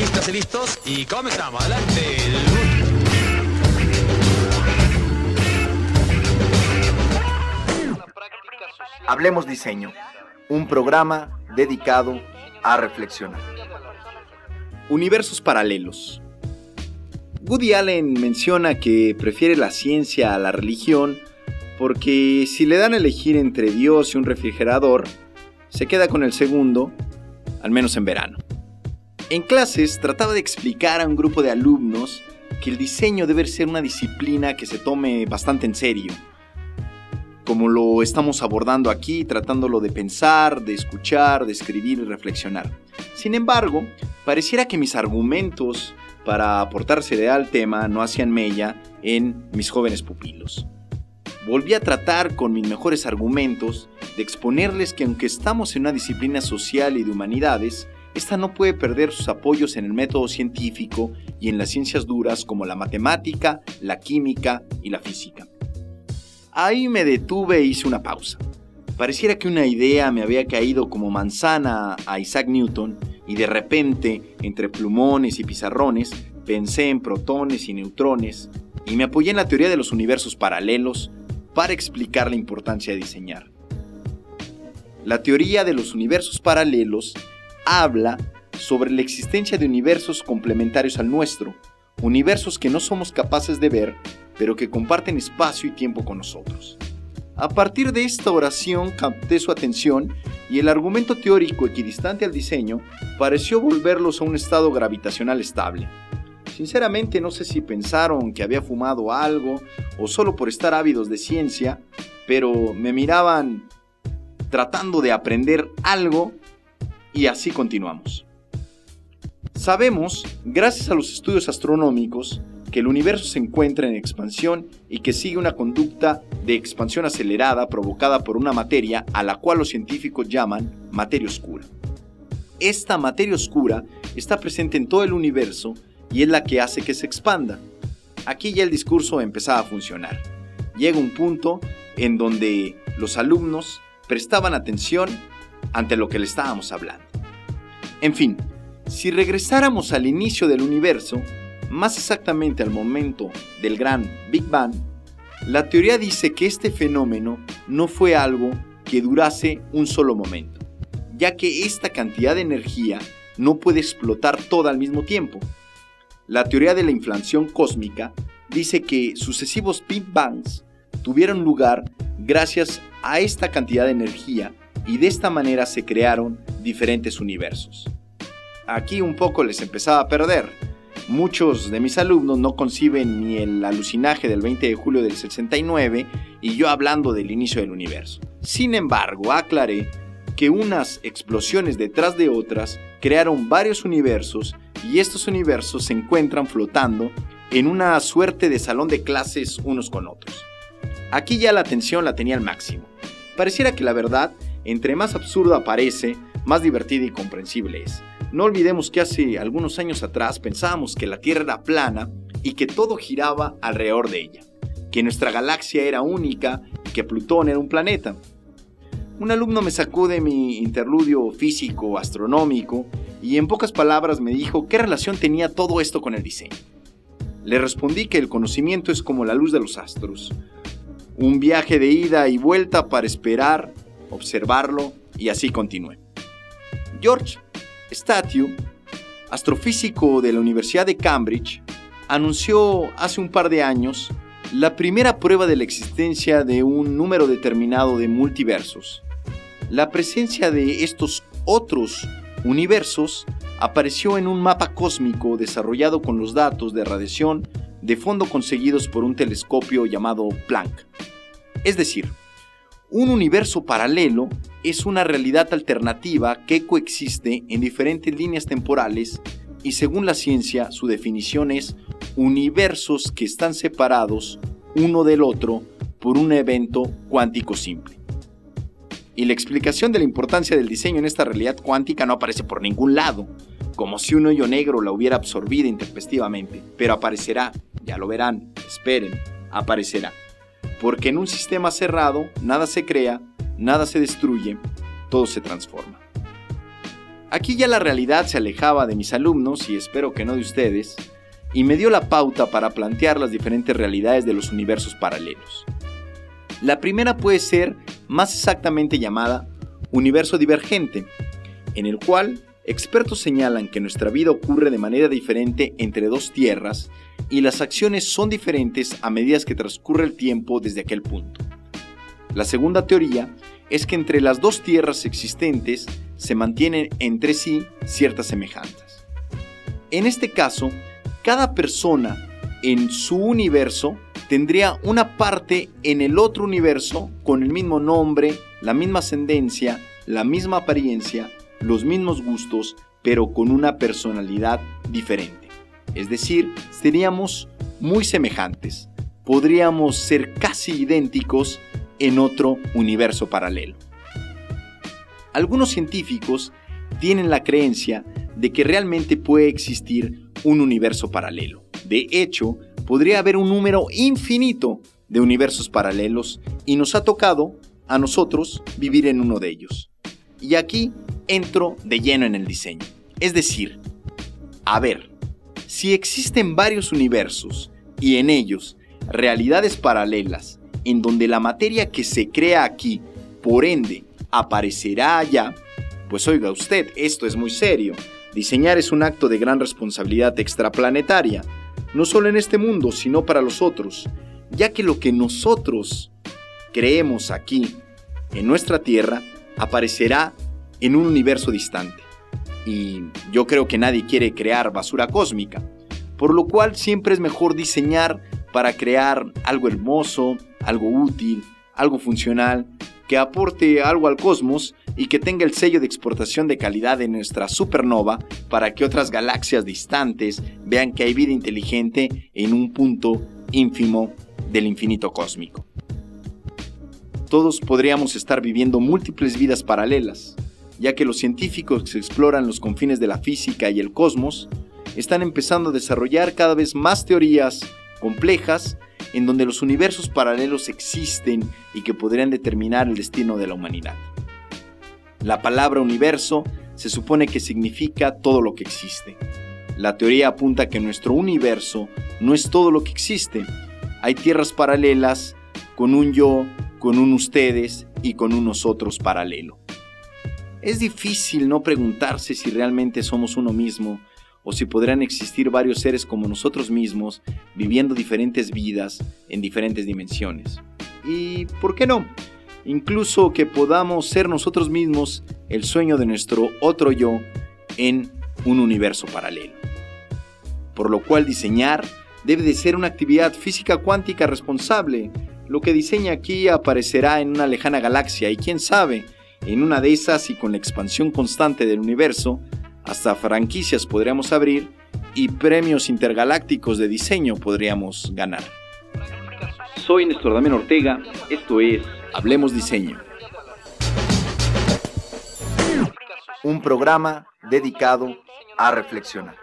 Listos y listos y comenzamos. Adelante. Hablemos Diseño, un programa dedicado a reflexionar. Universos paralelos. Woody Allen menciona que prefiere la ciencia a la religión porque si le dan a elegir entre Dios y un refrigerador, se queda con el segundo, al menos en verano. En clases trataba de explicar a un grupo de alumnos que el diseño debe ser una disciplina que se tome bastante en serio, como lo estamos abordando aquí, tratándolo de pensar, de escuchar, de escribir y reflexionar. Sin embargo, pareciera que mis argumentos para aportarse al tema no hacían mella en mis jóvenes pupilos. Volví a tratar con mis mejores argumentos de exponerles que aunque estamos en una disciplina social y de humanidades, esta no puede perder sus apoyos en el método científico y en las ciencias duras como la matemática, la química y la física. Ahí me detuve e hice una pausa. Pareciera que una idea me había caído como manzana a Isaac Newton y de repente, entre plumones y pizarrones, pensé en protones y neutrones y me apoyé en la teoría de los universos paralelos para explicar la importancia de diseñar. La teoría de los universos paralelos habla sobre la existencia de universos complementarios al nuestro, universos que no somos capaces de ver, pero que comparten espacio y tiempo con nosotros. A partir de esta oración capté su atención y el argumento teórico equidistante al diseño pareció volverlos a un estado gravitacional estable. Sinceramente no sé si pensaron que había fumado algo o solo por estar ávidos de ciencia, pero me miraban tratando de aprender algo y así continuamos. Sabemos, gracias a los estudios astronómicos, que el universo se encuentra en expansión y que sigue una conducta de expansión acelerada provocada por una materia a la cual los científicos llaman materia oscura. Esta materia oscura está presente en todo el universo y es la que hace que se expanda. Aquí ya el discurso empezaba a funcionar. Llega un punto en donde los alumnos prestaban atención ante lo que le estábamos hablando. En fin, si regresáramos al inicio del universo, más exactamente al momento del gran Big Bang, la teoría dice que este fenómeno no fue algo que durase un solo momento, ya que esta cantidad de energía no puede explotar toda al mismo tiempo, la teoría de la inflación cósmica dice que sucesivos Big Bangs tuvieron lugar gracias a esta cantidad de energía y de esta manera se crearon diferentes universos. Aquí un poco les empezaba a perder. Muchos de mis alumnos no conciben ni el alucinaje del 20 de julio del 69 y yo hablando del inicio del universo. Sin embargo, aclaré que unas explosiones detrás de otras crearon varios universos y estos universos se encuentran flotando en una suerte de salón de clases unos con otros. Aquí ya la atención la tenía al máximo. Pareciera que la verdad, entre más absurda parece, más divertida y comprensible es. No olvidemos que hace algunos años atrás pensábamos que la Tierra era plana y que todo giraba alrededor de ella, que nuestra galaxia era única y que Plutón era un planeta. Un alumno me sacó de mi interludio físico astronómico y en pocas palabras me dijo qué relación tenía todo esto con el diseño. Le respondí que el conocimiento es como la luz de los astros, un viaje de ida y vuelta para esperar, observarlo y así continué. George Statue, astrofísico de la Universidad de Cambridge, anunció hace un par de años la primera prueba de la existencia de un número determinado de multiversos. La presencia de estos otros universos apareció en un mapa cósmico desarrollado con los datos de radiación de fondo conseguidos por un telescopio llamado Planck. Es decir, un universo paralelo es una realidad alternativa que coexiste en diferentes líneas temporales y según la ciencia su definición es universos que están separados uno del otro por un evento cuántico simple. Y la explicación de la importancia del diseño en esta realidad cuántica no aparece por ningún lado, como si un hoyo negro la hubiera absorbido intempestivamente, pero aparecerá, ya lo verán, esperen, aparecerá. Porque en un sistema cerrado nada se crea, nada se destruye, todo se transforma. Aquí ya la realidad se alejaba de mis alumnos y espero que no de ustedes, y me dio la pauta para plantear las diferentes realidades de los universos paralelos. La primera puede ser más exactamente llamada universo divergente, en el cual expertos señalan que nuestra vida ocurre de manera diferente entre dos tierras y las acciones son diferentes a medida que transcurre el tiempo desde aquel punto. La segunda teoría es que entre las dos tierras existentes se mantienen entre sí ciertas semejanzas. En este caso, cada persona en su universo tendría una parte en el otro universo con el mismo nombre, la misma ascendencia, la misma apariencia, los mismos gustos, pero con una personalidad diferente. Es decir, seríamos muy semejantes. Podríamos ser casi idénticos en otro universo paralelo. Algunos científicos tienen la creencia de que realmente puede existir un universo paralelo. De hecho, podría haber un número infinito de universos paralelos y nos ha tocado a nosotros vivir en uno de ellos. Y aquí entro de lleno en el diseño. Es decir, a ver, si existen varios universos y en ellos realidades paralelas en donde la materia que se crea aquí, por ende, aparecerá allá, pues oiga usted, esto es muy serio. Diseñar es un acto de gran responsabilidad extraplanetaria, no solo en este mundo, sino para los otros, ya que lo que nosotros creemos aquí, en nuestra Tierra, aparecerá en un universo distante. Y yo creo que nadie quiere crear basura cósmica, por lo cual siempre es mejor diseñar para crear algo hermoso, algo útil, algo funcional, que aporte algo al cosmos y que tenga el sello de exportación de calidad de nuestra supernova para que otras galaxias distantes vean que hay vida inteligente en un punto ínfimo del infinito cósmico. Todos podríamos estar viviendo múltiples vidas paralelas, ya que los científicos que exploran los confines de la física y el cosmos están empezando a desarrollar cada vez más teorías complejas en donde los universos paralelos existen y que podrían determinar el destino de la humanidad. La palabra universo se supone que significa todo lo que existe. La teoría apunta que nuestro universo no es todo lo que existe. Hay tierras paralelas con un yo, con un ustedes y con un nosotros paralelo. Es difícil no preguntarse si realmente somos uno mismo o si podrán existir varios seres como nosotros mismos viviendo diferentes vidas en diferentes dimensiones. Y, ¿por qué no? Incluso que podamos ser nosotros mismos el sueño de nuestro otro yo en un universo paralelo. Por lo cual diseñar debe de ser una actividad física cuántica responsable. Lo que diseña aquí aparecerá en una lejana galaxia y quién sabe, en una de esas y con la expansión constante del universo, hasta franquicias podríamos abrir y premios intergalácticos de diseño podríamos ganar. Soy Néstor Damián Ortega, esto es Hablemos Diseño. Un programa dedicado a reflexionar.